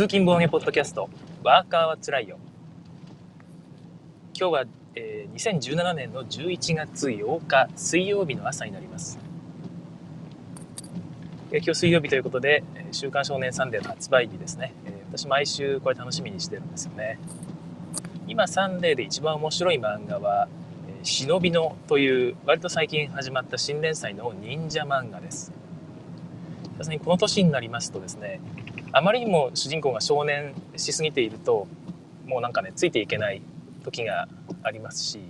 通勤防御ポッドキャスト、ワーカーはつらいよ。今日は、えー、2017年の11月8日水曜日の朝になります。えー、今日水曜日ということで、週刊少年サンデーの発売日ですね。えー、私毎週これ楽しみにしてるんですよね。今サンデーで一番面白い漫画は、シノビノという割と最近始まった新連載の忍者漫画です。さすがにこの年になりますとですね、あまりにも主人公が少年しすぎているともうなんかねついていけない時がありますし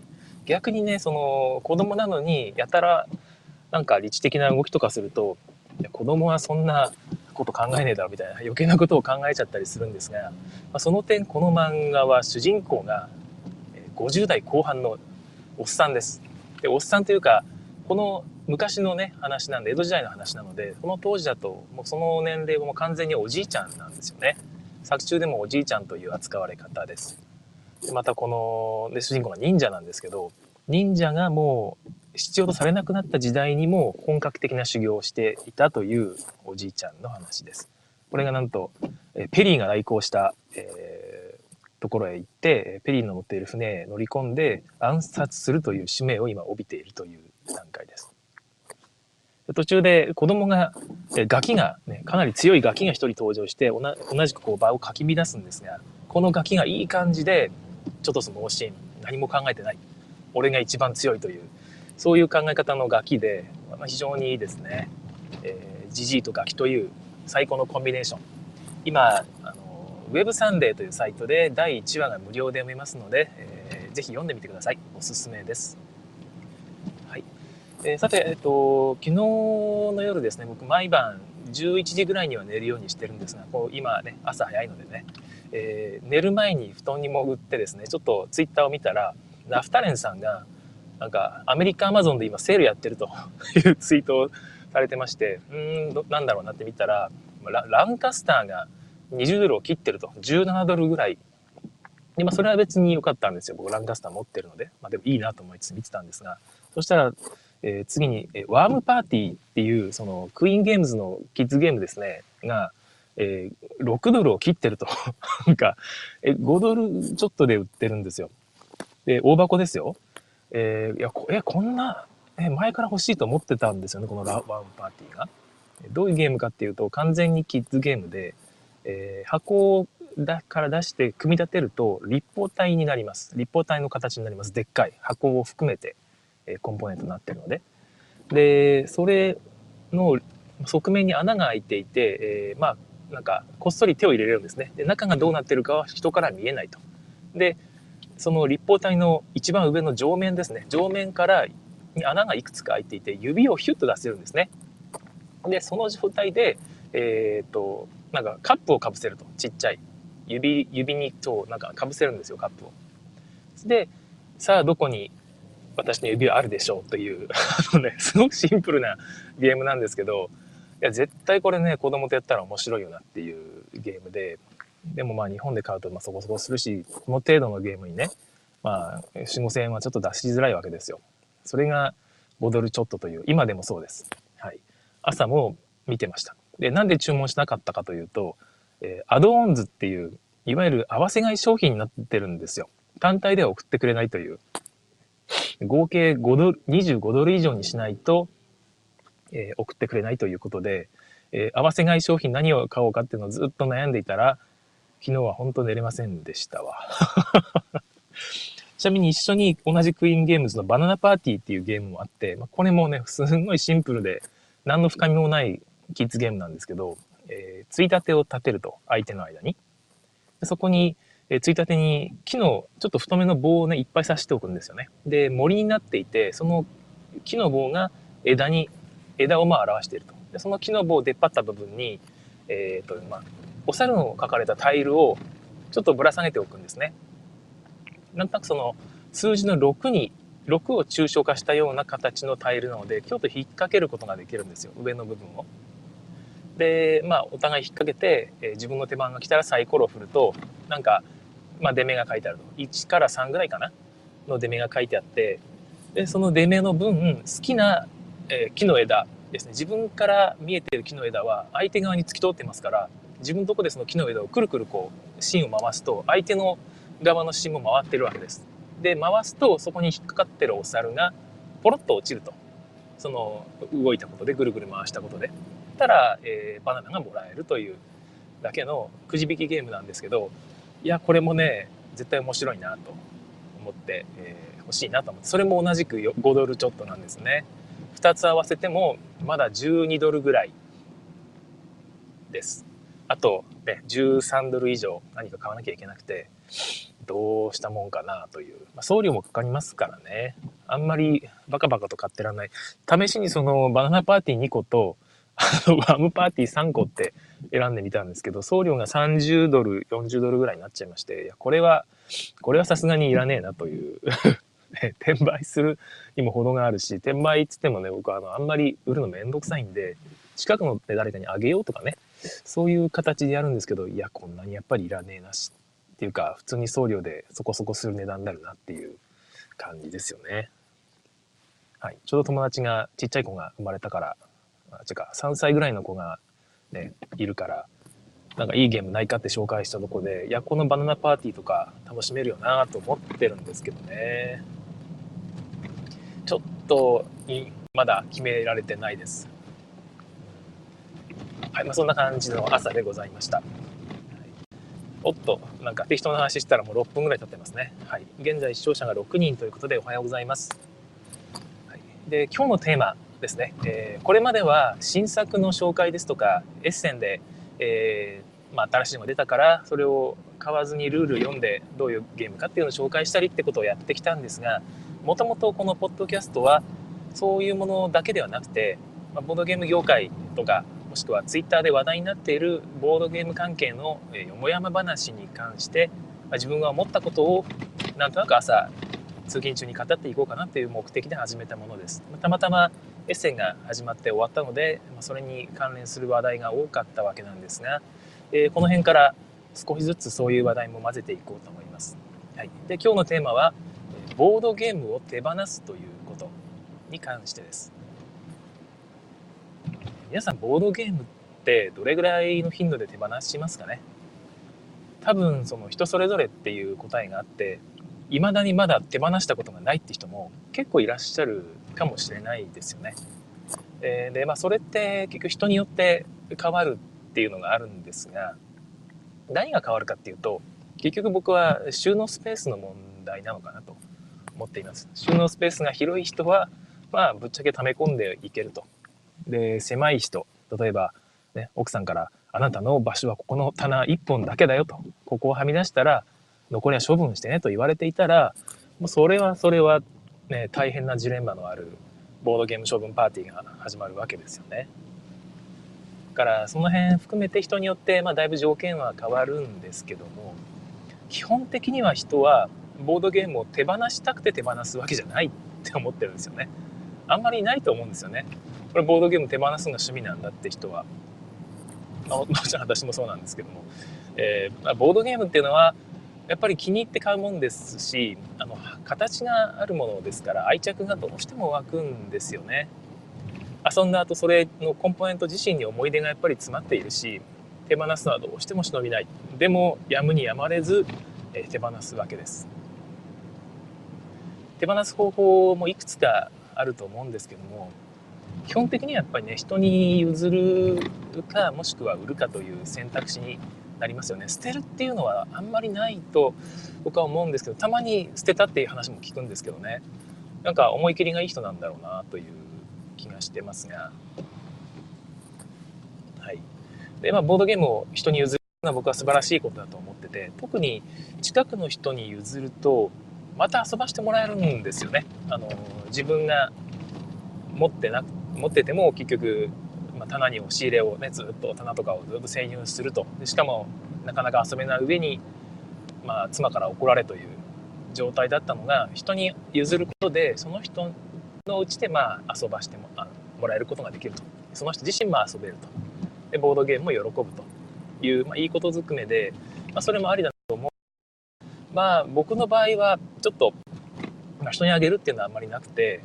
逆にねその子供なのにやたらなんか理知的な動きとかするといや子供はそんなこと考えねえだろみたいな余計なことを考えちゃったりするんですが、まあ、その点この漫画は主人公が50代後半のおっさんです。でおっさんというかこの昔のね話なんで江戸時代の話なのでこの当時だともうその年齢も完全におじいちゃんなんですよね。作中でもおじいちゃんという扱われ方です。でまたこので主人公が忍者なんですけど忍者がもう必要とされなくなった時代にも本格的な修行をしていたというおじいちゃんの話です。これがなんとペリーが来航した、えー、ところへ行ってペリーの乗っている船へ乗り込んで暗殺するという使命を今帯びているという段階です。途中で子供が、えガキが、ね、かなり強いガキが一人登場して、同じくこう場をかき乱すんですが、このガキがいい感じで、ちょっとその教え何も考えてない。俺が一番強いという、そういう考え方のガキで、まあ、非常にいいですね。えー、ジジイとガキという最高のコンビネーション。今、あの、ウェブサンデーというサイトで第1話が無料で読めますので、えー、ぜひ読んでみてください。おすすめです。えー、さて、えっと、昨日の夜ですね、僕毎晩11時ぐらいには寝るようにしてるんですが、こう今ね、朝早いのでね、えー、寝る前に布団に潜ってですね、ちょっとツイッターを見たら、ラフタレンさんが、なんかアメリカアマゾンで今セールやってると いうツイートをされてまして、うーん、なんだろうなって見たら、ラランカスターが20ドルを切ってると、17ドルぐらい。で、まあそれは別に良かったんですよ。僕ランカスター持ってるので。まあでもいいなと思いつつ見てたんですが、そしたら、えー、次に、えワームパーティーっていう、その、クイーンゲームズのキッズゲームですね、が、えー、6ドルを切ってると。なんか、え、5ドルちょっとで売ってるんですよ。で、大箱ですよ。えー、いや、こえ、こんな、え、前から欲しいと思ってたんですよね、このワームパーティーが。どういうゲームかっていうと、完全にキッズゲームで、えー、箱だから出して組み立てると立方体になります。立方体の形になります。でっかい箱を含めて。コンポーネントになってるので。で、それの側面に穴が開いていて、えー、まあ、なんか、こっそり手を入れれるんですね。で、中がどうなってるかは人から見えないと。で、その立方体の一番上の上面ですね。上面から穴がいくつか開いていて、指をヒュッと出せるんですね。で、その状態で、えっ、と、なんかカップをかぶせると。ちっちゃい。指、指にそう、なんかかぶせるんですよ、カップを。で、さあどこに私の指はあるでしょうという あのね、すごくシンプルなゲームなんですけど、いや、絶対これね、子供とやったら面白いよなっていうゲームで、でもまあ日本で買うとまあそこそこするし、この程度のゲームにね、まあ4、5000円はちょっと出しづらいわけですよ。それが5ドルちょっとという、今でもそうです。はい。朝も見てました。で、なんで注文しなかったかというと、えー、アドオンズっていう、いわゆる合わせ買い商品になってるんですよ。単体では送ってくれないという。合計5ドル、25ドル以上にしないと、えー、送ってくれないということで、えー、合わせ買い商品何を買おうかっていうのをずっと悩んでいたら、昨日は本当寝れませんでしたわ。ちなみに一緒に同じクイーンゲームズのバナナパーティーっていうゲームもあって、まあ、これもね、すんごいシンプルで、何の深みもないキッズゲームなんですけど、えー、ついたてを立てると、相手の間に。そこに、え、ついたてに木のちょっと太めの棒をね、いっぱい刺しておくんですよね。で、森になっていて、その木の棒が枝に、枝をまあ表していると。で、その木の棒を出っ張った部分に、えっ、ー、と、まあ、お猿の書かれたタイルをちょっとぶら下げておくんですね。なんとなくその数字の6に、6を抽象化したような形のタイルなので、京都引っ掛けることができるんですよ。上の部分を。で、まあ、お互い引っ掛けて、えー、自分の手番が来たらサイコロを振ると、なんか、まあ、出目が書いてあると。1から3ぐらいかな？の出目が書いてあって、で、その出目の分、好きな、えー、木の枝ですね。自分から見えてる木の枝は相手側に突き通ってますから、自分のとこでその木の枝をくるくるこう芯を回すと相手の側の芯も回ってるわけです。で回すとそこに引っかかってるお猿がポロッと落ちると。その動いたことでぐるぐる回したことで。たら、えー、バナナがもらえるというだけのくじ引きゲームなんですけどいやこれもね絶対面白いなと思って、えー、欲しいなと思って。それも同じく5ドルちょっとなんですね。2つ合わせてもまだ12ドルぐらいです。あと、ね、13ドル以上何か買わなきゃいけなくてどうしたもんかなという、まあ、送料もかかりますからね。あんまりバカバカと買ってらんない。試しにそのバナナパーティー2個とあのワムパーティー3個って選んでみたんですけど送料が30ドル40ドルぐらいになっちゃいましていやこれはこれはさすがにいらねえなという ね、転売するにも程があるし転売っつってもね僕はあのあんまり売るのめんどくさいんで近くの、誰かにあげようとかねそういう形でやるんですけどいやこんなにやっぱりいらねえなしっていうか普通に送料でそこそこする値段になるなっていう感じですよね。はい、ちょうど友達がちっちゃい子が生まれたからあ違うか3歳ぐらいの子がねいるからなんかいいゲームないかって紹介したとこでいやこのバナナパーティーとか楽しめるよなと思ってるんですけどねちょっとまだ決められてないですはい、まあ、そんな感じの朝でございました。おっと、なんか適当な話したらもう6分ぐらい経ってますね。はい、現在視聴者が6人ということでおはようございます。はい、で、今日のテーマですね、えー、これまでは新作の紹介ですとか、エッセンで、えー、まあ、新しいのが出たからそれを買わずにルール読んでどういうゲームかっていうのを紹介したりってことをやってきたんですがもともとこのポッドキャストはそういうものだけではなくて、まあ、ボードゲーム業界とかもしくはツイッターで話題になっているボードゲーム関係のよもやま話に関してま自分が思ったことをなんとなく朝通勤中に語っていこうかなという目的で始めたものです。たまたまエッセンが始まって終わったのでまそれに関連する話題が多かったわけなんですが、えこの辺から少しずつそういう話題も混ぜていこうと思います、はい、で今日のテーマはボードゲームを手放すということに関してです。皆さんボードゲームってどれぐらいの頻度で手放しますかね？多分その人それぞれっていう答えがあって未だにまだ手放したことがないって人も結構いらっしゃるかもしれないですよね。え、でまあそれって結局人によって変わるっていうのがあるんですが何が変わるかっていうと結局僕は収納スペースの問題なのかなと思っています。収納スペースが広い人はまあぶっちゃけ溜め込んでいけるとで狭い人例えば、ね、奥さんから「あなたの場所はここの棚1本だけだよ」と「ここをはみ出したら残りは処分してね」と言われていたらもうそれはそれは、ね、大変なジレンマのあるボードゲーム処分パーティーが始まるわけですよね。だからその辺含めて人によって、まあ、だいぶ条件は変わるんですけども基本的には人はボードゲームを手放したくて手放すわけじゃないって思ってるんですよね。あんまりいないと思うんですよね。これボードゲーム手放すのが趣味なんだって人は、まあ、もちろん私もそうなんですけども、えー、ボードゲームっていうのはやっぱり気に入って買うもんですしあの形があるものですから愛着がどうしても湧くんですよね。遊んだ後それのコンポーネント自身に思い出がやっぱり詰まっているし手放すのはどうしても忍びない。でもやむにやまれず、えー、手放すわけです。手放す方法もいくつかあると思うんですけども基本的にはやっぱりね人に譲るかもしくは売るかという選択肢になりますよね。捨てるっていうのはあんまりないと僕は思うんですけどたまに捨てたっていう話も聞くんですけどね。なんか思い切りがいい人なんだろうなという気がしてますが。はい。でまあボードゲームを人に譲るのは僕は素晴らしいことだと思ってて特に近くの人に譲るとまた遊ばしてもらえるんですよね。あの自分が持ってなく持ってても結局、棚に押し入れをねずっと棚とかをずっと占有すると。でしかもなかなか遊べない上に、まあ、妻から怒られという状態だったのが人に譲ることでその人のうちでまあ遊ばしてもあもらえることができると。その人自身も遊べると。でボードゲームも喜ぶと。いう、まあ、いいことずくめで、まあ、それもありだと思う。まあ僕の場合はちょっと、まあ、人にあげるっていうのはあんまりなくて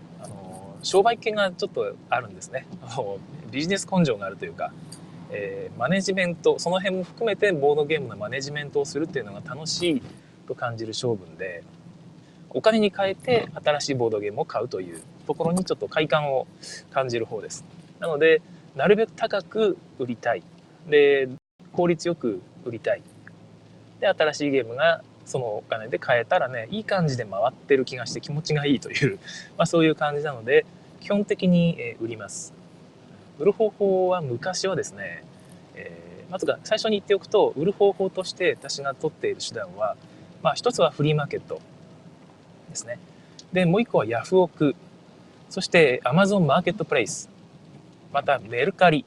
商売系がちょっとあるんですね。ビジネス根性があるというかえー、マネジメントその辺も含めてボードゲームのマネジメントをするっていうのが楽しいと感じる性分でお金に変えて新しいボードゲームを買うというところにちょっと快感を感じる方です。なのでなるべく高く売りたい。で効率よく売りたい。で新しいゲームがそのお金で買えたらねいい感じで回ってる気がして気持ちがいいという、まあ、そういう感じなので基本的に売ります。売る方法は昔はですね、えー、まずが最初に言っておくと売る方法として私が取っている手段は、まあ、一つはフリーマーケットですね。でもう一個はヤフオク。そしてアマゾンマーケットプレイス。またメルカリ。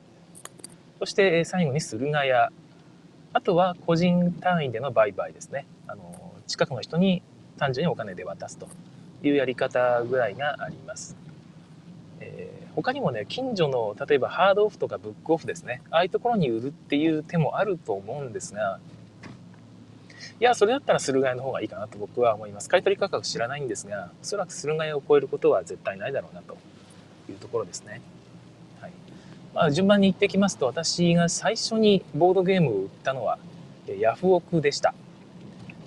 そして最後に駿河屋。あとは個人単位での売買ですね。あの近くの人に単純にお金で渡すというやり方ぐらいがあります。えー、他にもね近所の例えばハードオフとかブックオフですねああいうところに売るっていう手もあると思うんですがいやそれだったら駿河屋の方がいいかなと僕は思います買取価格知らないんですがおそらく駿河屋を超えることは絶対ないだろうなというところですね。はいまあ、順番に言ってきますと私が最初にボードゲームを売ったのはヤフオクでした。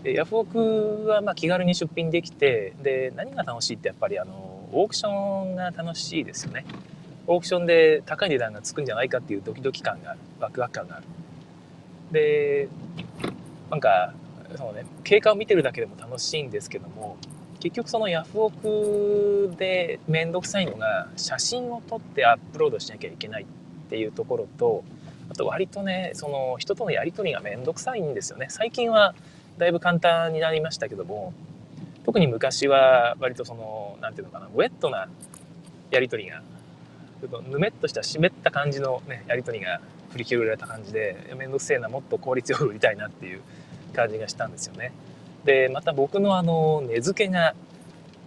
ヤフオクはま気軽に出品できてで何が楽しいってやっぱりあのオークションが楽しいですよね。オークションで高い値段がつくんじゃないかっていうドキドキ感がある。ワクワク感がある。でなんかそのね経過を見てるだけでも楽しいんですけども結局そのヤフオクで面倒くさいのが写真を撮ってアップロードしなきゃいけないっていうところとあと割とねその人とのやり取りが面倒くさいんですよね。最近はだいぶ簡単になりましたけども特に昔は割とその何て言うのかなウェットなやり取りがちょっとぬめっとした湿った感じの、ね、やり取りが振り切られた感じで面倒くせえなもっと効率よく売りたいなっていう感じがしたんですよね。でまた僕のあの値付けが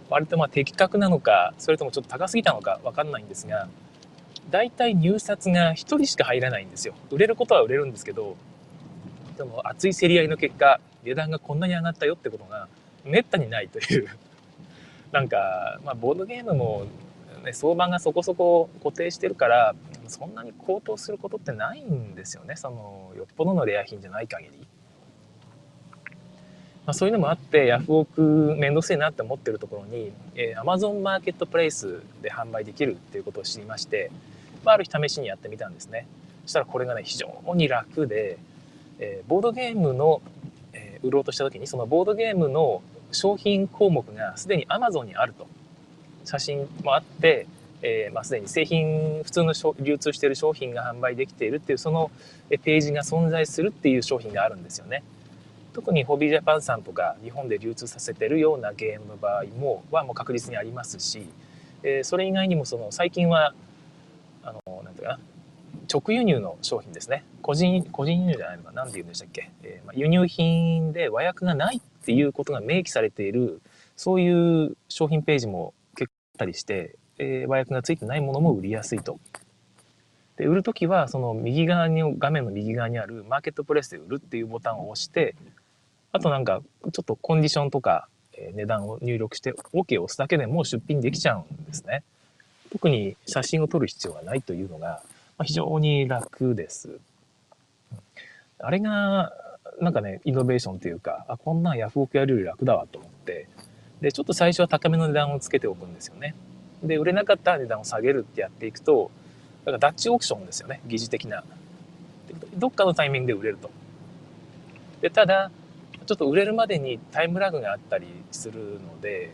割とまあ的確なのかそれともちょっと高すぎたのか分かんないんですが大体入札が1人しか入らないんですよ。売れることは売れるんですけどでも熱い競り合いの結果値段がこんなに上がったよってことがめったにないという。なんか、まあ、ボードゲームも、ね、相場がそこそこ固定してるからそんなに高騰することってないんですよね。そのよっぽどのレア品じゃない限り。まあ、そういうのもあってヤフオク面倒くせえなって思ってるところに、えー、Amazon マーケットプレイスで販売できるっていうことを知りまして、まあ、ある日試しにやってみたんですね。そしたらこれがね非常に楽で、えー、ボードゲームの、売ろうとした時にそのボードゲームの商品項目がすでに Amazon にあると写真もあって、えー、まあ、すでに製品普通の流通している商品が販売できているっていうそのページが存在するっていう商品があるんですよね。特にホビージャパンさんとか日本で流通させてるようなゲームの場合もはもう確実にありますし、えー、それ以外にもその最近はあのなんていうかな直輸入の商品ですね個人個人輸入じゃないのか何て言うんでしたっけ、えーまあ、輸入品で和訳がないっていうことが明記されているそういう商品ページも結構あったりして、えー、和訳がついてないものも売りやすいと。で売る時はその右側に画面の右側にあるマーケットプレスで売るっていうボタンを押してあとなんかちょっとコンディションとか、え値段を入力して OK を押すだけでもう出品できちゃうんですね。特に写真を撮る必要がないというのが、非常に楽です。あれがなんかね、イノベーションというか、あ、こんなんヤフオクやるより楽だわと思って、で、ちょっと最初は高めの値段をつけておくんですよね。で、売れなかった値段を下げるってやっていくと、だからダッチオークションですよね、疑似的な。どっかのタイミングで売れると。で、ただ、ちょっと売れるまでにタイムラグがあったりするので、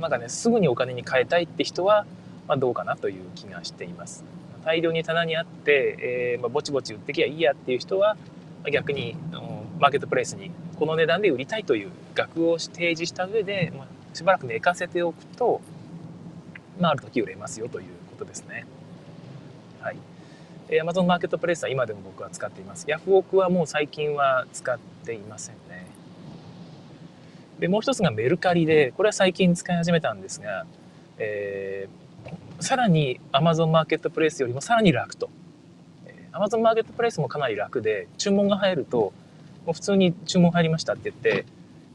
なんかね、すぐにお金に変えたいって人は、まあ、どうかなという気がしています。大量に棚にあって、えー、まあ、ぼちぼち売ってきゃいいやっていう人は、逆にマーケットプレイスにこの値段で売りたいという額を提示した上で、まあ、しばらく寝かせておくと、まあ、ある時売れますよということですね。はい。え Amazon マーケットプレイスは今でも僕は使っています。ヤフオクはもう最近は使っていませんね。で、もう一つがメルカリで、これは最近使い始めたんですが、えー、さらに Amazon マーケットプレイスよりもさらに楽と。Amazon マーケットプレイスもかなり楽で、注文が入ると、もう普通に注文入りましたって言って、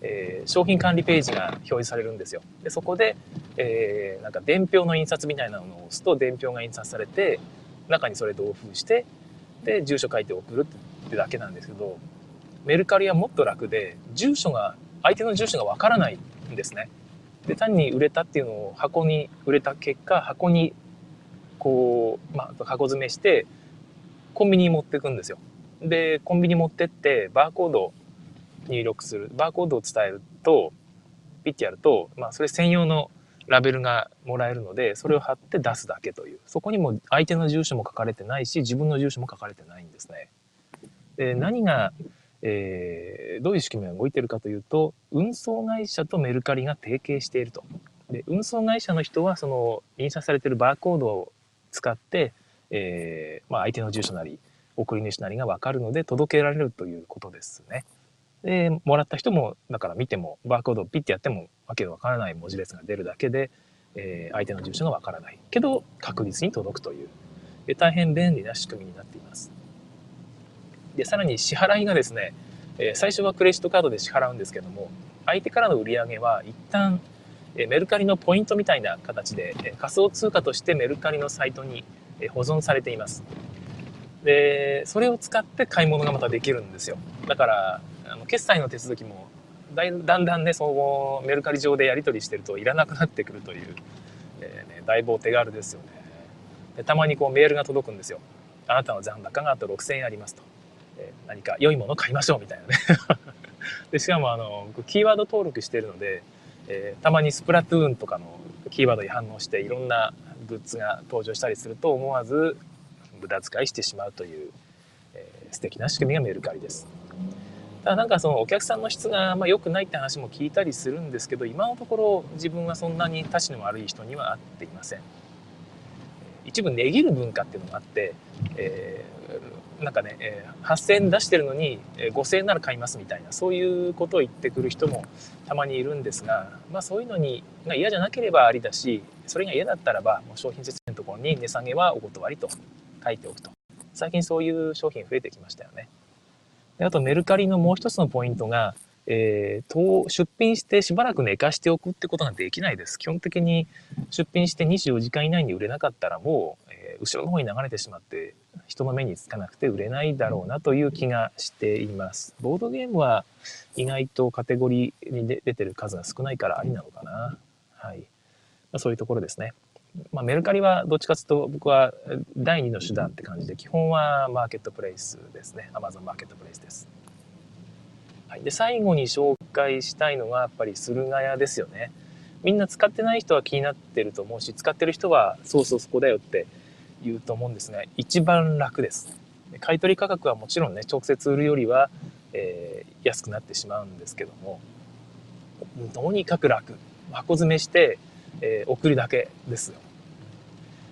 えー、商品管理ページが表示されるんですよ。で、そこで、えー、なんか伝票の印刷みたいなのを押すと伝票が印刷されて、中にそれ同封して、で住所書いて送るってだけなんですけどメルカリはもっと楽で住所が相手の住所がわからないんですね。で単に売れたっていうのを箱に売れた結果箱にこう、まあ、箱詰めしてコンビニに持っていくんですよ。でコンビニ持ってってバーコードを入力するバーコードを伝えるとピッてやると、まあ、それ専用のラベルがもらえるのでそれを貼って出すだけというそこにも相手の住所も書かれてないし自分の住所も書かれてないんですね。で何がえー、どういう仕組みが動いてるかというと運送会社とメルカリが提携していると。で運送会社の人はその印刷されてるバーコードを使って、えーまあ、相手の住所なり送り主なりが分かるので届けられるということですね。でもらった人もだから見てもバーコードをピッてやってもわけのわからない文字列が出るだけで、えー、相手の住所がわからないけど確実に届くという、え、大変便利な仕組みになっています。でさらに支払いがですね、え、最初はクレジットカードで支払うんですけども相手からの売り上げは一旦、えメルカリのポイントみたいな形で、え仮想通貨としてメルカリのサイトに、え保存されています。でそれを使って買い物がまたできるんですよ。だからあの決済の手続きもだいだんだんねそのメルカリ上でやり取りしてるといらなくなってくるという、えーね、だいぶお手軽ですよね。でたまにこうメールが届くんですよ。あなたの残高があと6000円ありますと。え何か良いもの買いましょうみたいなね でしかもあのキーワード登録してるので、えー、たまにスプラトゥーンとかのキーワードに反応していろんなグッズが登場したりすると思わず無駄遣いしてしまうという、えー、素敵な仕組みがメルカリです。ただなんかそのお客さんの質がまあ良くないって話も聞いたりするんですけど今のところ自分はそんなにたちの悪い人には会っていません。一部値切る文化っていうのがあって、えー、なんかね、えー、8,000円出してるのにえ5,000円なら買いますみたいなそういうことを言ってくる人もたまにいるんですが、まあ、そういうのにが嫌じゃなければありだしそれが嫌だったらばもう商品説明のところに値下げはお断りと書いておくと最近そういう商品増えてきましたよね。であとメルカリのもう一つのポイントがえー、出品してしばらく寝かしておくってことができないです。基本的に出品して24時間以内に売れなかったらもう、えー、後ろの方に流れてしまって人の目につかなくて売れないだろうなという気がしています。ボードゲームは意外とカテゴリーに出てる数が少ないからありなのかな。はい。まあ、そういうところですね。まあ、メルカリはどっちかというと僕は第2の手段って感じで基本はマーケットプレイスですね。Amazon マーケットプレイスです。はい、で最後に紹介したいのがやっぱり駿河屋ですよね。みんな使ってない人は気になってると思うし使ってる人はそうそうそこだよって言うと思うんですが一番楽です。買取価格はもちろんね直接売るよりは、えー、安くなってしまうんですけどもとにかく楽箱詰めして、えー、送るだけですよ。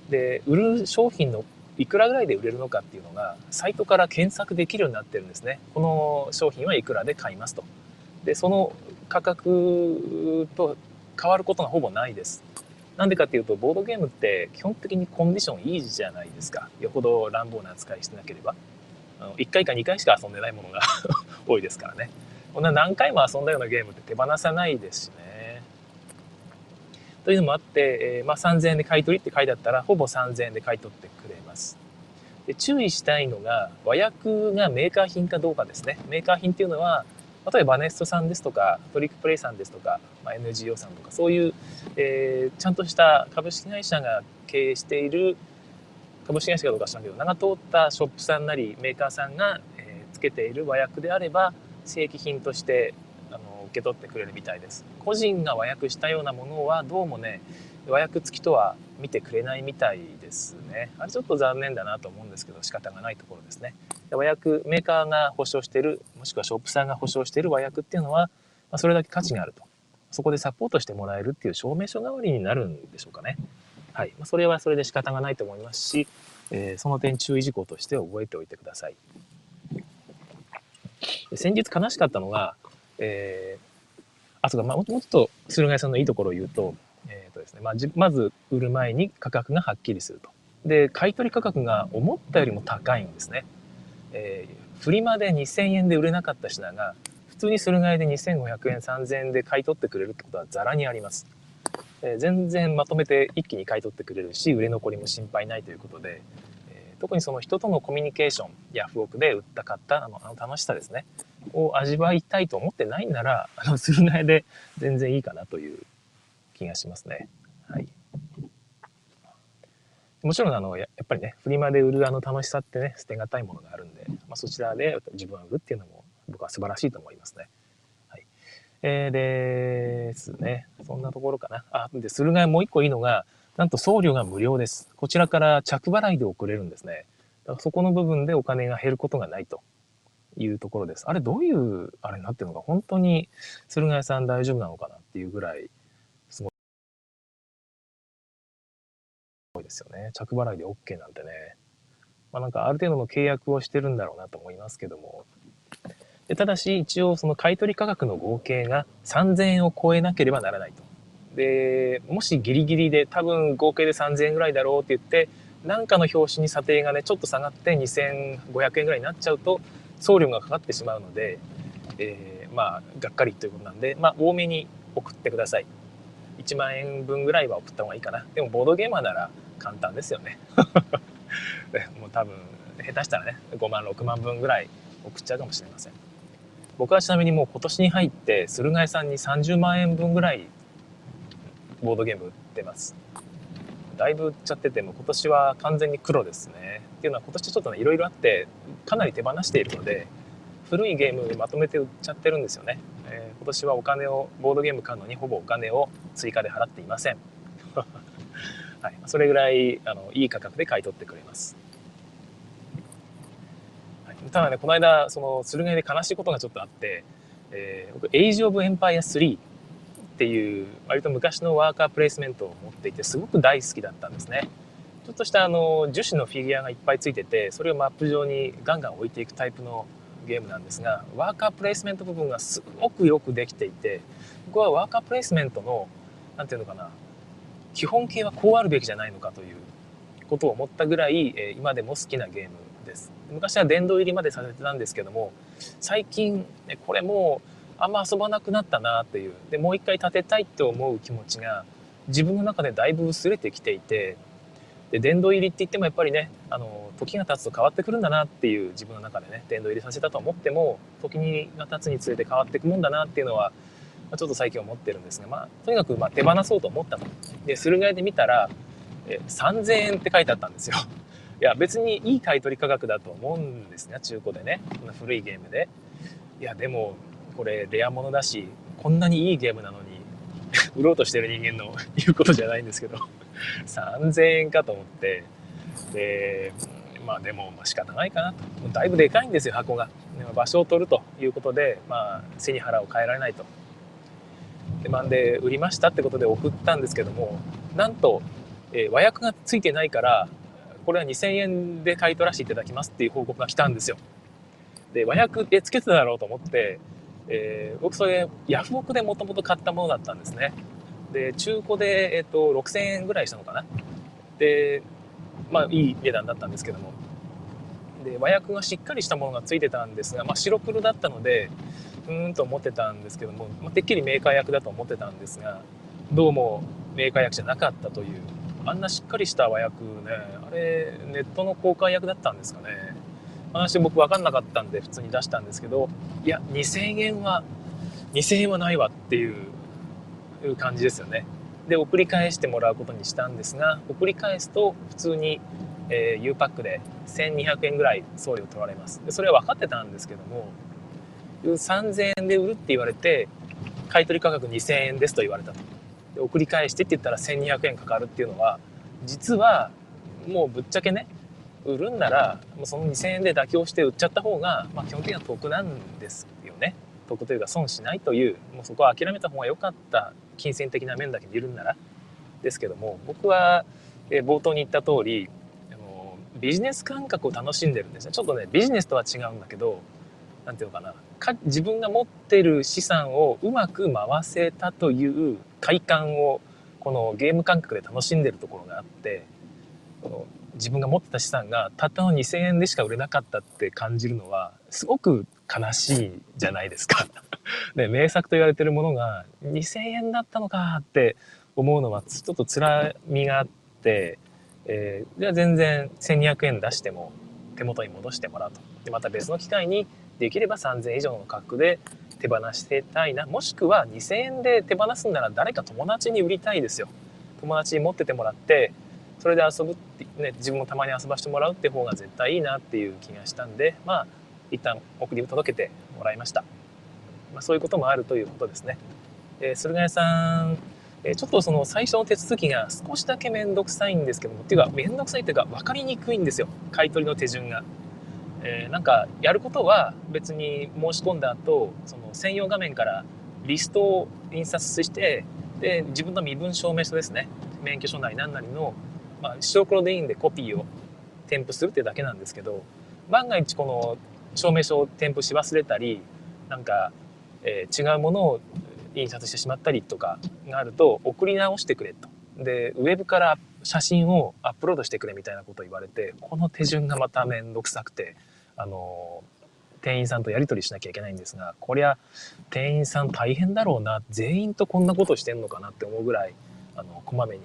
で売る商品のいくらぐらいで売れるのかっていうのがサイトから検索できるようになってるんですね。この商品はいくらで買いますと。でその価格と変わることがほぼないです。なんでかっていうとボードゲームって基本的にコンディションいいじゃないですか。よほど乱暴な扱いしてなければ。あの1回か2回しか遊んでないものが 多いですからね。こんな何回も遊んだようなゲームって手放さないですしね。というのもあって、えー、まあ、3000円で買い取りって書いてあったらほぼ3000円で買い取ってくれますで注意したいのが和訳がメーカー品かどうかですねメーカー品っていうのは例えばバネストさんですとかトリックプレイさんですとか、まあ、NGO さんとかそういう、えー、ちゃんとした株式会社が経営している株式会社かどうか知らんけど名が通ったショップさんなりメーカーさんが、えー、つけている和訳であれば正規品としてあの受け取ってくれるみたいです。個人が和訳したようなものはどうもね和訳付きとは見てくれないみたいですね。あれちょっと残念だなと思うんですけど仕方がないところですね。和訳メーカーが保証しているもしくはショップさんが保証している和訳っていうのは、まあ、それだけ価値があると。そこでサポートしてもらえるっていう証明書代わりになるんでしょうかね。はい。まあ、それはそれで仕方がないと思いますし、えー、その点注意事項として覚えておいてください。先日悲しかったのが、えー、あ、そうか、まあ、もうちょっと駿河屋さんのいいところを言うと、とですねまあ、まず売る前に価格がはっきりすると。で買取価格が思ったよりも高いんですね。えー、フリマで2000円で売れなかった品が普通にする買いで2500円3000円で買い取ってくれるってことはザラにあります。えー、全然まとめて一気に買い取ってくれるし売れ残りも心配ないということで、え特にその人とのコミュニケーションヤフオクで売った買ったあのあの楽しさですねを味わいたいと思ってないならあの駿河屋で全然いいかなという気がしますね。はい、もちろんあのやっぱりねフリマで売るあの楽しさってね捨てがたいものがあるんで、まあ、そちらで自分は売るっていうのも僕は素晴らしいと思いますね。はい、えー、ですねそんなところかな。あで駿河屋もう一個いいのがなんと送料が無料です。こちらから着払いで送れるんですね。だからそこの部分でお金が減ることがないというところです。あれどういうあれになってるのか、本当に駿河屋さん大丈夫なのかなっていうぐらい、ですよね。着払いで OK なんてね。まあなんかある程度の契約をしてるんだろうなと思いますけども。でただし一応その買取価格の合計が3000円を超えなければならないと。で、もしギリギリで多分合計で3000円ぐらいだろうって言って、なんかの表紙に査定がね、ちょっと下がって2500円ぐらいになっちゃうと、送料がかかってしまうので、えー、まあ、がっかりということなんで、まあ、多めに送ってください。1万円分ぐらいは送った方がいいかな。でも、ボードゲーマーなら簡単ですよね。もう多分、下手したらね、5万、6万分ぐらい送っちゃうかもしれません。僕はちなみにもう今年に入って、駿河屋さんに30万円分ぐらいボードゲーム売ってます。だいぶ売っちゃってても今年は完全に黒ですね。っていうのは今年ちょっとねいろいろあってかなり手放しているので古いゲームまとめて売っちゃってるんですよね。えー、今年はお金をボードゲーム買うのにほぼお金を追加で払っていません。はい、それぐらいあのいい価格で買い取ってくれます。はい、ただねこの間その駿河屋で悲しいことがちょっとあって、えー、僕エイジ・オブ・エンパイア3っていう割と昔のワーカープレイスメントを持っていてすごく大好きだったんですね。ちょっとしたあの樹脂のフィギュアがいっぱいついててそれをマップ上にガンガン置いていくタイプのゲームなんですがワーカープレイスメント部分がすごくよくできていて僕はワーカープレイスメントの何て言うのかな基本形はこうあるべきじゃないのかということを思ったぐらい、え今でも好きなゲームです。昔は殿堂入りまでさせてたんですけども最近これもうあんま遊ばなくなったなっていう。でもう一回建てたいって思う気持ちが自分の中でだいぶ薄れてきていてで殿堂入りって言ってもやっぱりねあの時が経つと変わってくるんだなっていう自分の中でね殿堂入りさせたと思っても時が経つにつれて変わってくもんだなっていうのは、ちょっと最近思ってるんですが、まあ、とにかくま手放そうと思ったと。で駿河屋で見たらえ3000円って書いてあったんですよ。いや別にいい買取価格だと思うんですね中古でねこんな古いゲームで。いやでもこれレアものだしこんなにいいゲームなのに 売ろうとしてる人間の 言うことじゃないんですけど 3000円かと思ってでまあでも仕方ないかなとだいぶでかいんですよ箱が場所を取るということでまあ背に腹を変えられないとでまんで売りましたってことで送ったんですけどもなんと、えー、和訳がついてないからこれは2000円で買い取らせていただきますっていう報告が来たんですよ。で和訳えつけてただろうと思ってえー、僕それヤフオクでもともと買ったものだったんですね。で中古で、えーと、6000円ぐらいしたのかな。でまあいい値段だったんですけども。で和訳がしっかりしたものがついてたんですが、まあ、白黒だったのでうーんと思ってたんですけども、ま、てっきりメーカー役だと思ってたんですがどうもメーカー役じゃなかったというあんなしっかりした和訳ねあれネットの公開役だったんですかね。話僕分かんなかったんで普通に出したんですけどいや2000円は2000円はないわっていう感じですよね。で送り返してもらうことにしたんですが送り返すと普通に、えー、U パックで1200円ぐらい送料取られます。でそれは分かってたんですけども3000円で売るって言われて買取価格2000円ですと言われたと。で送り返してって言ったら1200円かかるっていうのは実はもうぶっちゃけね売るんならもうその2000円で妥協して売っちゃった方が、まあ、基本的には得なんですよね。得というか損しないというもうそこは諦めた方が良かった金銭的な面だけ見るんなら。ですけども僕は、え冒頭に言った通りビジネス感覚を楽しんでるんですね。ちょっとねビジネスとは違うんだけど何て言うのかな。か自分が持ってる資産をうまく回せたという快感をこのゲーム感覚で楽しんでるところがあって自分が持ってた資産がたったの2,000円でしか売れなかったって感じるのはすごく悲しいじゃないですか。で名作と言われてるものが2,000円だったのかって思うのはちょっと辛みがあってえー、じゃあ全然1200円出しても手元に戻してもらうと。で、また別の機会にできれば3000円以上の価格で手放してたいな。もしくは2000円で手放すんなら誰か友達に売りたいですよ。友達に持っててもらって、それで遊ぶって、ね、自分もたまに遊ばしてもらうって方が絶対いいなっていう気がしたんで、まあ、一旦送り届けてもらいました。まあ、そういうこともあるということですね。えー、駿河屋さん、え、ちょっとその最初の手続きが少しだけめんどくさいんですけども、っていうか、めんどくさいっていうか分かりにくいんですよ。買い取りの手順が。えー、なんか、やることは別に申し込んだ後、その専用画面からリストを印刷して、で、自分の身分証明書ですね。免許証なり何なりの、まあ、白黒でいいんでコピーを添付するっていうだけなんですけど、万が一この証明書を添付し忘れたり、なんか、えー、違うものを印刷してしまったりとかがあると送り直してくれと。でウェブから写真をアップロードしてくれみたいなことを言われてこの手順がまた面倒くさくてあの店員さんとやり取りしなきゃいけないんですがこりゃ店員さん大変だろうな全員とこんなことしてんのかなって思うぐらいあのこまめに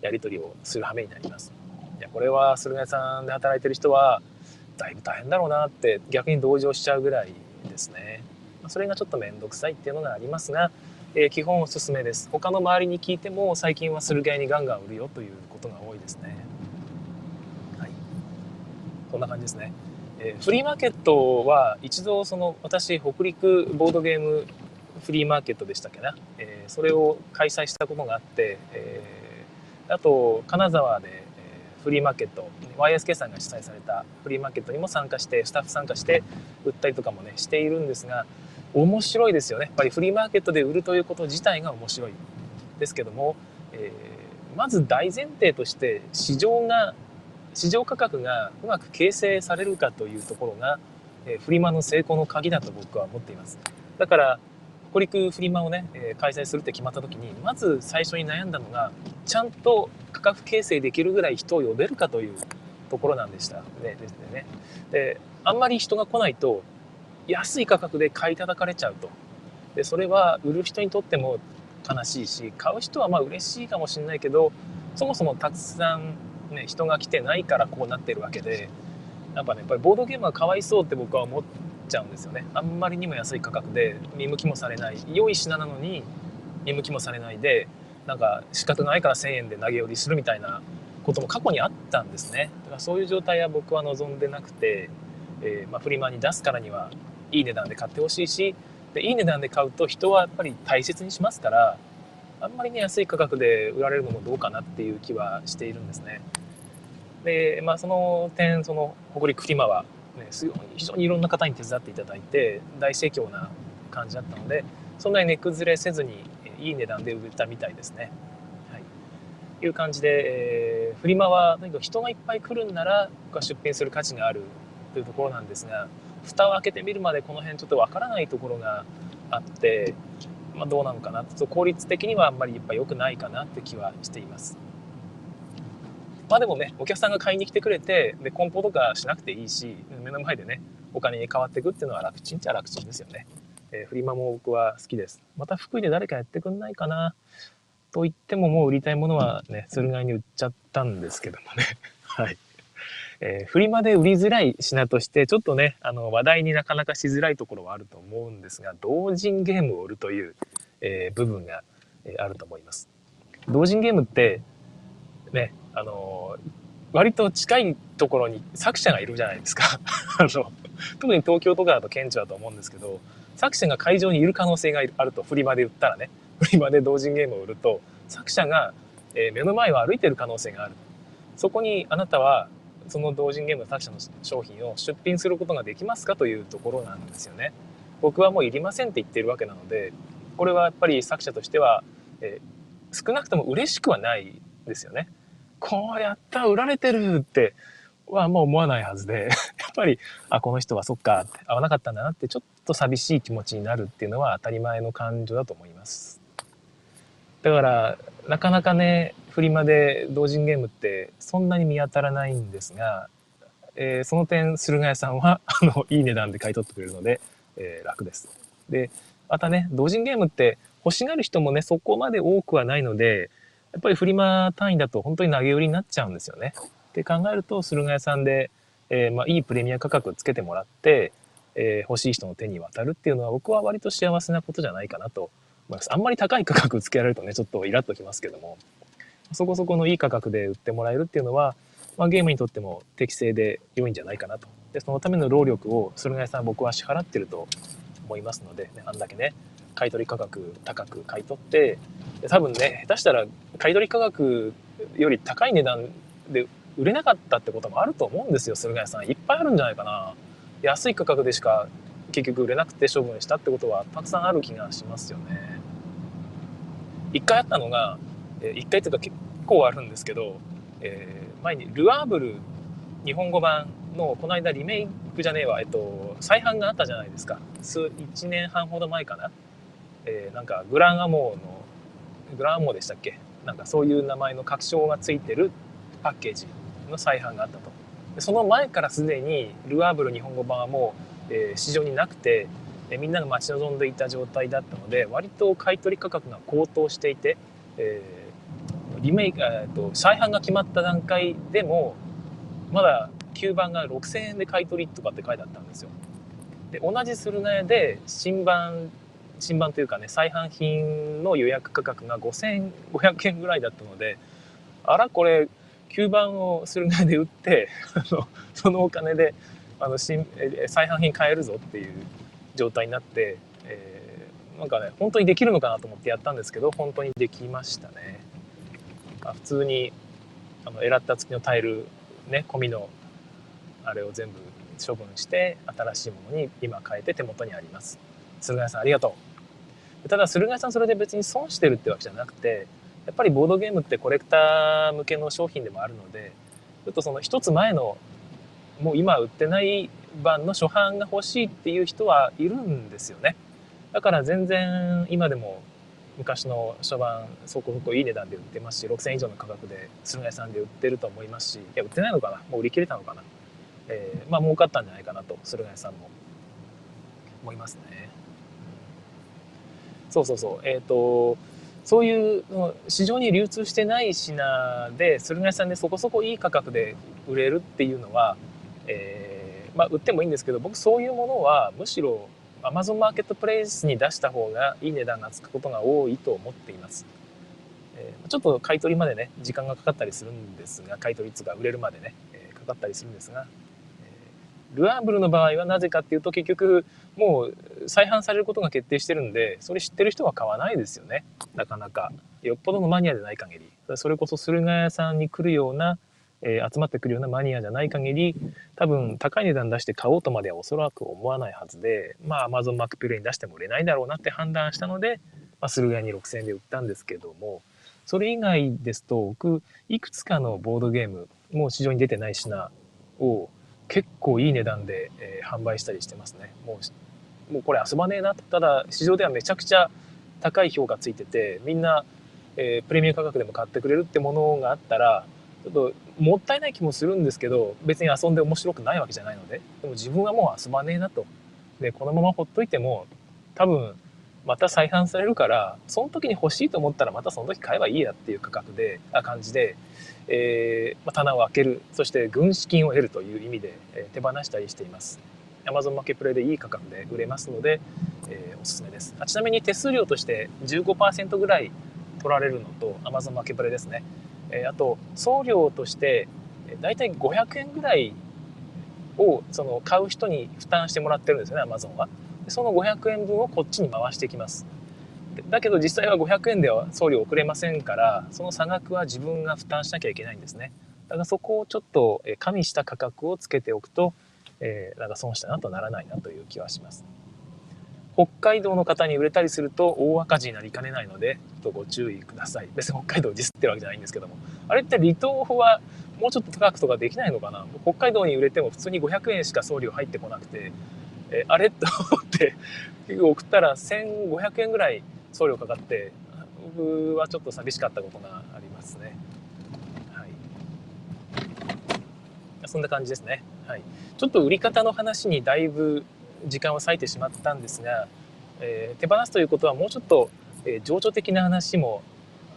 やり取りをする羽目になります。いやこれは駿河屋さんで働いてる人はだいぶ大変だろうなって逆に同情しちゃうぐらいですね。それがちょっと面倒くさいっていうのがありますが、えー、基本おすすめです。他の周りに聞いても最近は駿河屋にガンガン売るよということが多いですね。はい。こんな感じですね。フリーマーケットは一度その私北陸ボードゲームフリーマーケットでしたっけな、えー、それを開催したことがあって、えー、あと金沢でフリーマーケット YSK さんが主催されたフリーマーケットにも参加してスタッフ参加して売ったりとかもねしているんですが面白いですよね。やっぱりフリーマーケットで売るということ自体が面白いですけども、えー、まず大前提として市場が市場価格がうまく形成されるかというところが、え、フリマの成功の鍵だと僕は思っています。だから北陸フリマをね、え、開催するって決まった時にまず最初に悩んだのがちゃんと価格形成できるぐらい人を呼べるかというところなんでした。ねですね。であんまり人が来ないと安い価格で買い叩かれちゃうと。でそれは売る人にとっても悲しいし買う人はまあ嬉しいかもしれないけどそもそもたくさん、ね、人が来てないからこうなってるわけでやっぱねやっぱりボードゲームはかわいそうって僕は思っちゃうんですよね。あんまりにも安い価格で見向きもされない。良い品なのに見向きもされないでなんか仕方ないから1,000円で投げ売りするみたいなことも過去にあったんですね。だからそういう状態は僕は望んでなくて、えー、まあ、フリマに出すからにはいい値段で買ってほしいしでいい値段で買うと人はやっぱり大切にしますからあんまりね安い価格で売られるのもどうかなっていう気はしているんですね。でまあその点その北陸フリマは、ね、非常にいろんな方に手伝っていただいて大盛況な感じだったのでそんなに値崩れせずにいい値段で売れたみたいですね。はい、いう感じで、えー、フリマはとにか人がいっぱい来るんなら僕は出品する価値があるというところなんですが蓋を開けてみるまでこの辺ちょっとわからないところがあって、まあ、どうなのかなと効率的にはあんまりやっぱ良くないかなって気はしています。まあでもねお客さんが買いに来てくれてで梱包とかしなくていいし目の前でねお金に変わっていくっていうのは楽ちんっちゃ楽ちんですよね。えー、フリマも僕は好きです。また福井で誰かやってくんないかなと言ってももう売りたいものはね、駿河屋に売っちゃったんですけどもね。はい。えー、フリマで売りづらい品として、ちょっとね、あの、話題になかなかしづらいところはあると思うんですが、同人ゲームを売るという、えー、部分が、えー、あると思います。同人ゲームって、ね、あの割と近いところに作者がいるじゃないですか。あの、特に東京とかだと顕著だと思うんですけど、作者が会場にいる可能性があると、フリマで売ったらね、フリマで同人ゲームを売ると、作者が、え目の前を歩いてる可能性がある。そこにあなたはその同人ゲームの作者の商品を出品することができますかというところなんですよね。僕はもういりませんって言ってるわけなので、これはやっぱり作者としては、え、少なくとも嬉しくはないですよね。こうやった売られてるってはもう思わないはずで、やっぱり、あ、この人はそっか合わなかったんだなってちょっと寂しい気持ちになるっていうのは当たり前の感情だと思います。だから、なかなかね、フリマで同人ゲームってそんなに見当たらないんですが、えー、その点、駿河屋さんは、あの、いい値段で買い取ってくれるので、えー、楽です。で、またね、同人ゲームって欲しがる人もね、そこまで多くはないので、やっぱりフリマ単位だと本当に投げ売りになっちゃうんですよね。って考えると駿河屋さんで、えー、まあ、いいプレミア価格つけてもらって、えー、欲しい人の手に渡るっていうのは僕は割と幸せなことじゃないかなと思います。あんまり高い価格つけられるとねちょっとイラッときますけどもそこそこのいい価格で売ってもらえるっていうのは、まあ、ゲームにとっても適正で良いんじゃないかなと。でそのための労力を駿河屋さん僕は支払ってると思いますので、ね、あんだけね買取価格高く買い取って多分ね下手したら買取価格より高い値段で売れなかったってこともあると思うんですよ駿河屋さん。いっぱいあるんじゃないかな。安い価格でしか結局売れなくて処分したってことはたくさんある気がしますよね。一回あったのが一回っていうか結構あるんですけど、えー、前にルアーブル日本語版のこの間リメイクじゃねえわ、えっと、再販があったじゃないですか。数1年半ほど前かな、えー、なんかグランアモーのグランアモーでしたっけ？なんかそういう名前の拡張がついてるパッケージの再販があったとでその前からすでにルアーブル日本語版はもう、えー、市場になくて、えー、みんなが待ち望んでいた状態だったので割と買取価格が高騰していて、えー、リメイク、えーと、再販が決まった段階でもまだ9番が6000円で買い取りとかって書いてあったんですよ。で同じ駿河屋で新版新版というかね再販品の予約価格が5500円ぐらいだったのであらこれ吸盤を駿河屋で売って そのお金であの新再販品買えるぞっていう状態になって、えー、なんかね本当にできるのかなと思ってやったんですけど本当にできましたね。あ普通にあのエラッタ付きのタイルね込みのあれを全部処分して新しいものに今変えて手元にあります駿河屋さんありがとうただ駿河屋さんそれで別に損してるってわけじゃなくてやっぱりボードゲームってコレクター向けの商品でもあるのでちょっとその一つ前のもう今売ってない版の初版が欲しいっていう人はいるんですよね。だから全然今でも昔の初版そこそこいい値段で売ってますし6000以上の価格で駿河屋さんで売ってると思いますしいや売ってないのかな？もう売り切れたのかな？えー、まあ儲かったんじゃないかなと駿河屋さんも思いますね。そうそうそうえっ、ー、とそういう市場に流通してない品で駿河屋さんでそこそこいい価格で売れるっていうのは、えー、まあ、売ってもいいんですけど僕そういうものはむしろアマゾンマーケットプレイスに出した方がいい値段がつくことが多いと思っています。えー、ちょっと買い取りまでね時間がかかったりするんですが買い取り率が売れるまでね、えー、かかったりするんですがルアーブルの場合はなぜかっていうと結局もう再販されることが決定してるんでそれ知ってる人は買わないですよね。なかなか。よっぽどのマニアでない限り。それこそ駿河屋さんに来るような、えー、集まってくるようなマニアじゃない限り多分高い値段出して買おうとまではおそらく思わないはずでまあ Amazon マックプレイに出しても売れないだろうなって判断したので、まあ、駿河屋に6000円で売ったんですけどもそれ以外ですと僕いくつかのボードゲームもう市場に出てない品を結構いい値段で、えー、販売したりしてますね。もう、もうこれ遊ばねえな。ただ、市場ではめちゃくちゃ高い評価ついてて、みんな、えー、プレミア価格でも買ってくれるってものがあったら、ちょっともったいない気もするんですけど、別に遊んで面白くないわけじゃないので、でも自分はもう遊ばねえなと。で、このままほっといても、多分、また再販されるから、その時に欲しいと思ったらまたその時買えばいいやっていう価格で、あ感じで、えー、まあ、棚を開けるそして軍資金を得るという意味で、えー、手放したりしています。Amazon マーケプレイでいい価格で売れますので、えー、おすすめです。あちなみに手数料として15%ぐらい取られるのと Amazon マーケプレイですね、えあと送料としてだいたい500円ぐらいをその買う人に負担してもらってるんですよね Amazon は。その500円分をこっちに回していきます。だけど実際は500円では送料遅れませんからその差額は自分が負担しなきゃいけないんですね。だからそこをちょっと加味した価格をつけておくと、えー、なんか損したなとならないなという気はします。北海道の方に売れたりすると大赤字になりかねないのでちょっとご注意ください。別に北海道をディスってるわけじゃないんですけども。あれって離島法はもうちょっと高くとかできないのかな？北海道に売れても普通に500円しか送料入ってこなくてえあれ？と思って結構送ったら1500円ぐらい送料かかって僕はちょっと寂しかったことがありますね。はい。そんな感じですね。はい。ちょっと売り方の話にだいぶ時間を割いてしまったんですが、えー、手放すということはもうちょっと、えー、情緒的な話も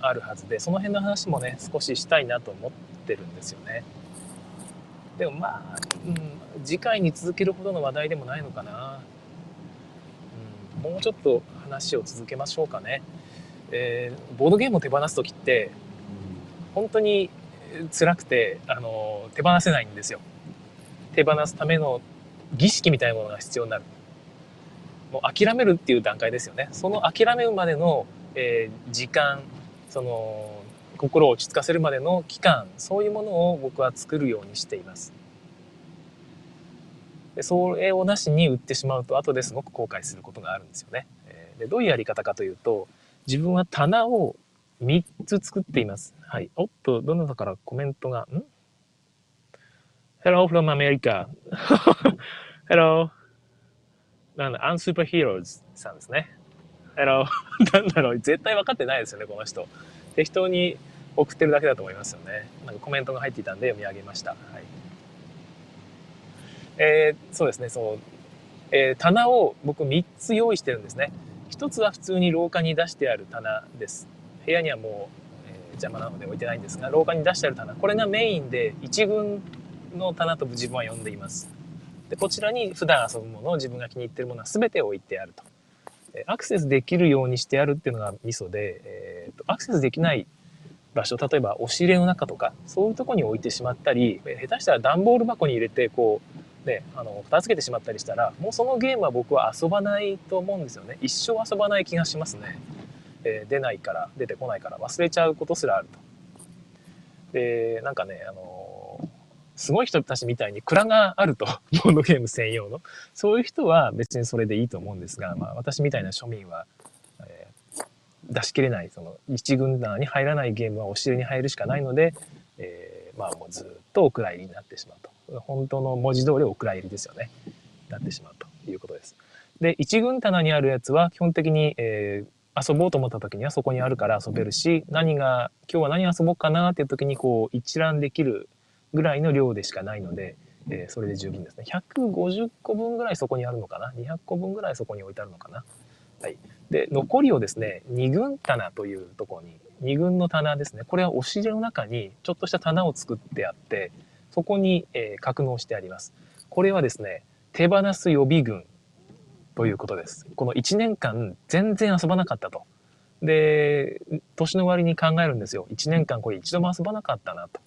あるはずでその辺の話もね少ししたいなと思ってるんですよね。でもまあ、うん、次回に続けるほどの話題でもないのかな。うん、もうちょっと話を続けましょうかね。えー、ボードゲームを手放す時って本当に辛くてあの手放せないんですよ。手放すための儀式みたいなものが必要になる。もう諦めるっていう段階ですよね。その諦めるまでの、えー、時間、その心を落ち着かせるまでの期間、そういうものを僕は作るようにしています。でそれをなしに売ってしまうと後ですごく後悔することがあるんですよね。でどういうやり方かというと自分は棚を3つ作っています。はい。おっと、どなたからコメントが、ん ?Hello from America. Hello. なんだ、Unsuperheroes さんですね。Hello. なんだろう、絶対分かってないですよね、この人。適当に送ってるだけだと思いますよね。なんかコメントが入っていたんで読み上げました。はい。えー、そうですね、そう。えー、棚を僕3つ用意してるんですね。1つは普通に廊下に出してある棚です。部屋にはもう、えー、邪魔なので置いてないんですが廊下に出してある棚これがメインで1軍の棚と自分は呼んでいますでこちらに普段遊ぶものを自分が気に入ってるものは全て置いてあるとアクセスできるようにしてあるっていうのがミソで、えーと、アクセスできない場所例えば押し入れの中とかそういうとこに置いてしまったり下手したら段ボール箱に入れてこうねあの片付けてしまったりしたらもうそのゲームは僕は遊ばないと思うんですよね一生遊ばない気がしますねえー、出ないから出てこないから忘れちゃうことすらあると。でなんかねあの、すごい人たちみたいに蔵があると ボードゲーム専用の。そういう人は別にそれでいいと思うんですが、まあ、私みたいな庶民は、えー、出し切れないその一軍団に入らないゲームは押し入れに入るしかないので、えー、まあもうずっとお蔵入りになってしまうと。本当の文字通りお蔵入りですよね。なってしまうということです。で一軍棚にあるやつは基本的に、えー、遊ぼうと思った時にはそこにあるから遊べるし何が今日は何遊ぼうかなっていう時にこう一覧できるぐらいの量でしかないので、えー、それで十分ですね150個分ぐらいそこにあるのかな？200個分ぐらいそこに置いてあるのかな？はいで残りをですね2軍棚というところに2軍の棚ですねこれは押し入れの中にちょっとした棚を作ってあってそこに、えー、格納してありますこれはですね手放す予備軍ということです。この1年間全然遊ばなかったと。で、年の終わりに考えるんですよ。1年間これ一度も遊ばなかったなと。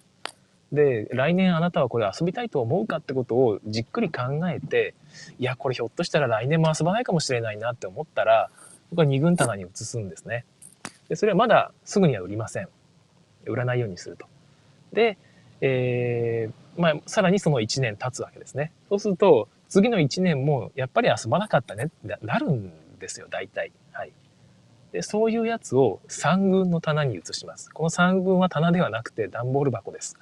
で、来年あなたはこれ遊びたいと思うかってことをじっくり考えて、いや、これひょっとしたら来年も遊ばないかもしれないなって思ったら、僕は2軍棚に移すんですね。で、それはまだすぐには売りません。売らないようにすると。で、えー、まあ、さらにその1年経つわけですね。そうすると、次の1年もやっぱり遊ばなかったねってなるんですよ、大体。はい。で、そういうやつを3軍の棚に移します。この3軍は棚ではなくて段ボール箱です。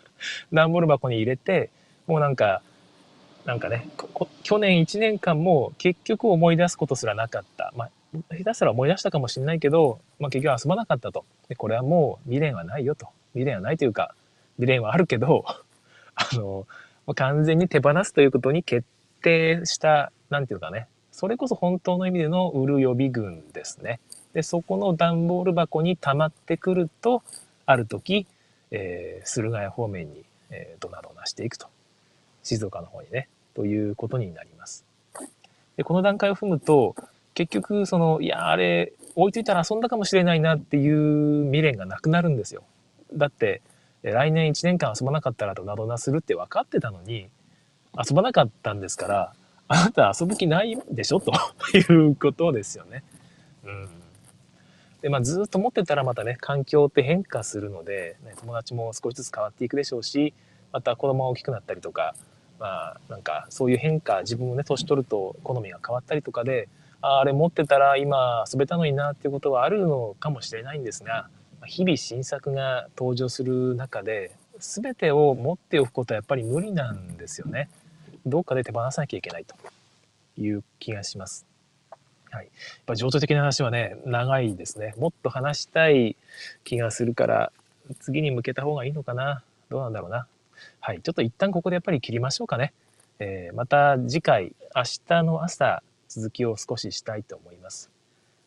段ボール箱に入れて、もうなんか、なんかね、去年1年間も結局思い出すことすらなかった。まあ、下手したら思い出したかもしれないけど、まあ、結局遊ばなかったと。で、これはもう未練はないよと。未練はないというか、未練はあるけど、あの、完全に手放すということに決定した、なんていうかね、それこそ本当の意味での売る予備軍ですね。で、そこの段ボール箱に溜まってくると、ある時、えー、駿河屋方面に、えー、ドナドナしていくと。静岡の方にね、ということになります。で、この段階を踏むと、結局、その、いや、あれ、置いといたら遊んだかもしれないなっていう未練がなくなるんですよ。だって、来年1年間遊ばなかったらドナドナするって分かってたのに、遊ばなかったんですから、あなた遊ぶ気ないでしょ？ということですよね。うん。で、まあずっと持ってたらまたね、環境って変化するので、ね、友達も少しずつ変わっていくでしょうし、また子供が大きくなったりとか、まあなんかそういう変化、自分もね、年取ると好みが変わったりとかで、ああれ持ってたら今遊べたのになっていうことはあるのかもしれないんですが、日々新作が登場する中で全てを持っておくことはやっぱり無理なんですよね。どっかで手放さなきゃいけないという気がします。はい、やっぱ情緒的な話はね長いですね。もっと話したい気がするから次に向けた方がいいのかなどうなんだろうな。はい、ちょっと一旦ここでやっぱり切りましょうかね。えー、また次回明日の朝続きを少ししたいと思います。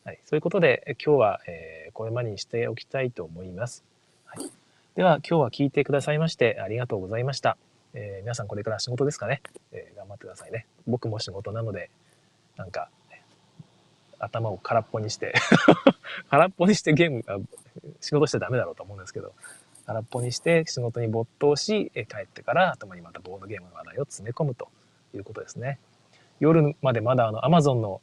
はい、そういうことで今日は、えー、これまでにしておきたいと思います。はい、では今日は聞いてくださいましてありがとうございました。えー、皆さんこれから仕事ですかね、えー、頑張ってくださいね。僕も仕事なのでなんか頭を空っぽにして 空っぽにしてゲームが仕事しちゃダメだろうと思うんですけど空っぽにして仕事に没頭し帰ってから頭にまたボードゲームの話題を詰め込むということですね。夜までまだあの Amazon の、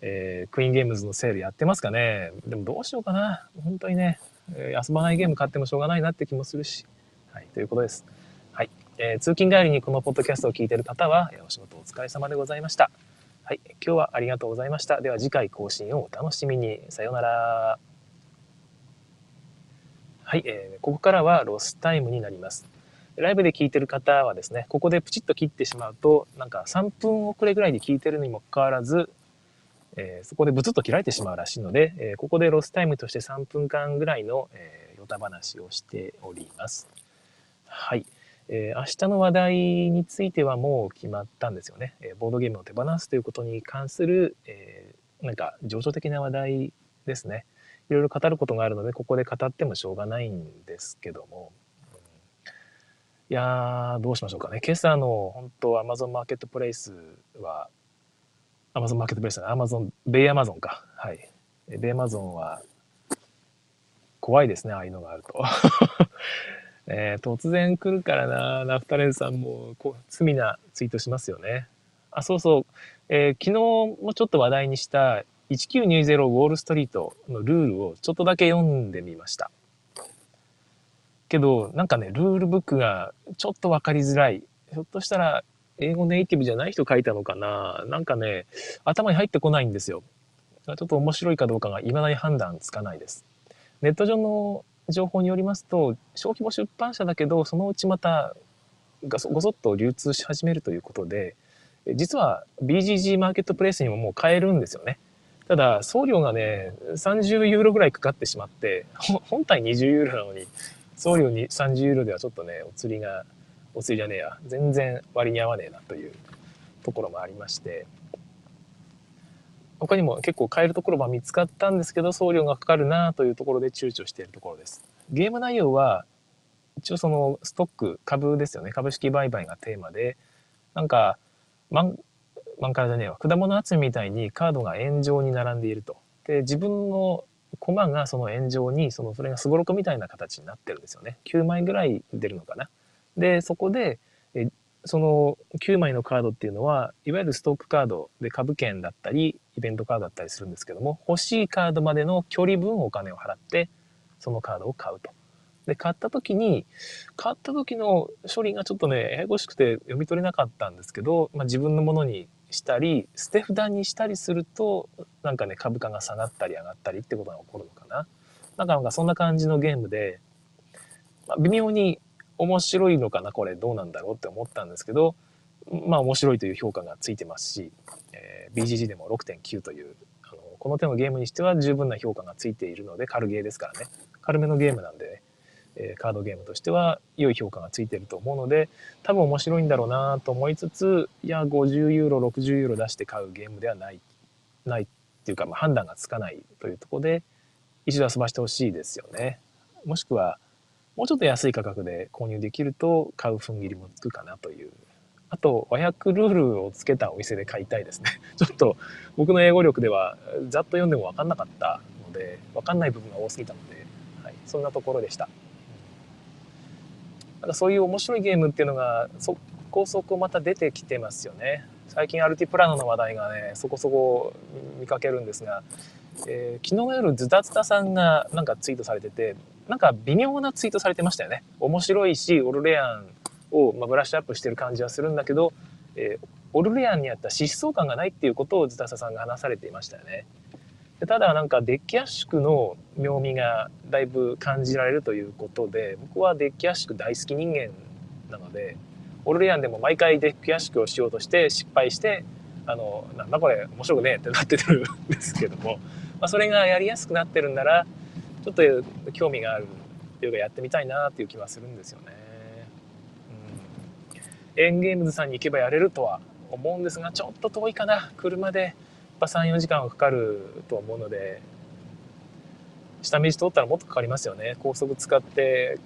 えー、クイーンゲームズのセールやってますかね。でもどうしようかな。本当にね、遊ばないゲーム買ってもしょうがないなって気もするし。はい、ということです。はい。えー、通勤帰りにこのポッドキャストを聞いてる方は、お仕事お疲れ様でございました。はい。今日はありがとうございました。では次回更新をお楽しみに。さようなら。はい、えー、ここからはロスタイムになります。ライブで聞いてる方はですね、ここでプチッと切ってしまうと、なんか3分遅れぐらいで聞いてるにもかかわらず、えー、そこでブツッと切られてしまうらしいので、えー、ここでロスタイムとして3分間ぐらいの、えー、ヨタ話をしております。はい。えー、明日の話題についてはもう決まったんですよね。えー、ボードゲームを手放すということに関する、えー、なんか情緒的な話題ですね。いろいろ語ることがあるので、ここで語ってもしょうがないんですけども。うん、いやー、どうしましょうかね。今朝の本当、アマゾンマーケットプレイスは、アマゾンマーケットプレイスアマゾン、ベイアマゾンか。はい。ベイアマゾンは、怖いですね、ああいうのがあると。えー、突然来るからな、ナフタレンさんもこう罪なツイートしますよね。あ、そうそう。えー、昨日もちょっと話題にした1920ウォールストリートのルールをちょっとだけ読んでみました。けど、なんかね、ルールブックがちょっとわかりづらい。ひょっとしたら英語ネイティブじゃない人書いたのかななんかね、頭に入ってこないんですよ。ちょっと面白いかどうかが未だに判断つかないです。ネット上の情報によりますと小規模出版社だけどそのうちまたごそっと流通し始めるということで実は BGG マーケットプレイスにももう買えるんですよね。ただ送料がね30ユーロぐらいかかってしまって本体20ユーロなのに送料に30ユーロではちょっとねお釣りがお釣りじゃねえや全然割に合わねえなというところもありまして他にも結構買えるところは見つかったんですけど、送料がかかるなというところで躊躇しているところです。ゲーム内容は、一応そのストック、株ですよね。株式売買がテーマで、なんか、満、満からじゃねえわ。果物集めみたいにカードが円状に並んでいると。で、自分の駒がその円状に、その、それがすごろくみたいな形になってるんですよね。9枚ぐらい出るのかな。で、そこで、その9枚のカードっていうのは、いわゆるストックカードで株券だったり、イベントカードだったりするんですけども、欲しいカードまでの距離分お金を払って、そのカードを買うと。で、買った時に、買った時の処理がちょっとね、ややこしくて読み取れなかったんですけど、まあ、自分のものにしたり、捨て札にしたりすると、なんかね、株価が下がったり上がったりってことが起こるのかな。なんかそんな感じのゲームで、まあ、微妙に面白いのかなこれどうなんだろうって思ったんですけどまあ面白いという評価がついてますし、えー、BGG でも6.9というあのこの手のゲームにしては十分な評価がついているので軽ゲーですからね軽めのゲームなんで、ね、えー、カードゲームとしては良い評価がついてると思うので多分面白いんだろうなと思いつついや50ユーロ60ユーロ出して買うゲームではないないっていうか、まあ、判断がつかないというところで一度遊ばしてほしいですよね。もしくはもうちょっと安い価格で購入できると買う踏ん切りもつくかなという。あと、和訳ルールをつけたお店で買いたいですね。ちょっと僕の英語力ではざっと読んでも分かんなかったので、分かんない部分が多すぎたので、はい、そんなところでした。なんかそういう面白いゲームっていうのがそこそこまた出てきてますよね。最近アルティプラノの話題がね、そこそこ見かけるんですが、えー、昨日の夜ズタズタさんがなんかツイートされてて、なんか微妙なツイートされてましたよね。面白いし、オルレアンを、まブラッシュアップしてる感じはするんだけど、えー、オルレアンにあった疾走感がないっていうことをズタサさんが話されていましたよね。でただなんかデッキ圧縮の妙味がだいぶ感じられるということで僕はデッキ圧縮大好き人間なのでオルレアンでも毎回デッキ圧縮をしようとして失敗してあのなんだこれ面白くねえってなってるんですけども、まあ、それがやりやすくなってるんならちょっと興味があるというかやってみたいなっていう気はするんですよね。うん、エンゲームズさんに行けばやれるとは思うんですがちょっと遠いかな車でぱ3、4時間はかかると思うので、下道通ったらもっとかかりますよね。高速使って、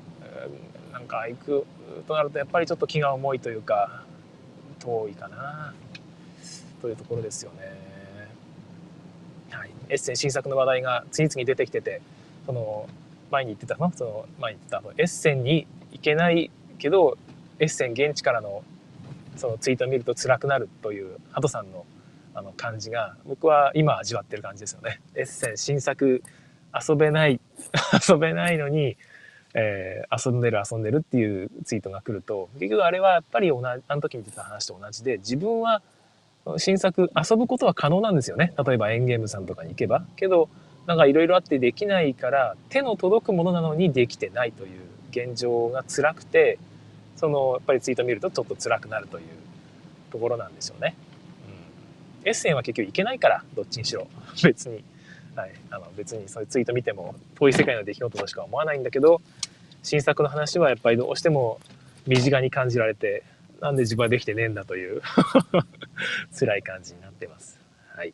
なんか行くとなるとやっぱりちょっと気が重いというか、遠いかな、というところですよね。はい。エッセン新作の話題が次々出てきてて、その、前に言ってたのその、前に言ってたエッセンに行けないけど、エッセン現地からのそのツイートを見ると辛くなるというハトさんのあの感じが僕は今味わってる感じですよね。エッセン新作遊べない 遊べないのに、えー、遊んでる遊んでるっていうツイートが来ると結局あれはやっぱり同じあの時に言ってた話と同じで自分は新作遊ぶことは可能なんですよね例えばエンゲームさんとかに行けばけどなんかいろいろあってできないから手の届くものなのにできてないという現状が辛くてそのやっぱりツイート見るとちょっと辛くなるというところなんですよね。うん、エッセンは結局いけないからどっちにしろ別に、はい、あの別にそういうツイート見ても遠い世界の出来事としか思わないんだけど新作の話はやっぱりどうしても身近に感じられてなんで自分はできてねえんだという 辛い感じになってます。はい。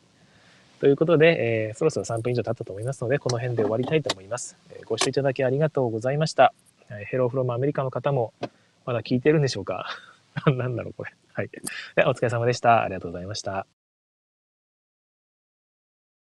ということで、えー、そろそろ3分以上経ったと思いますので、この辺で終わりたいと思います。えー、ご視聴いただきありがとうございました。ヘローフロムアメリカの方もまだ聞いてるんでしょうか？なんだろうこれ。はい。お疲れ様でした。ありがとうございました。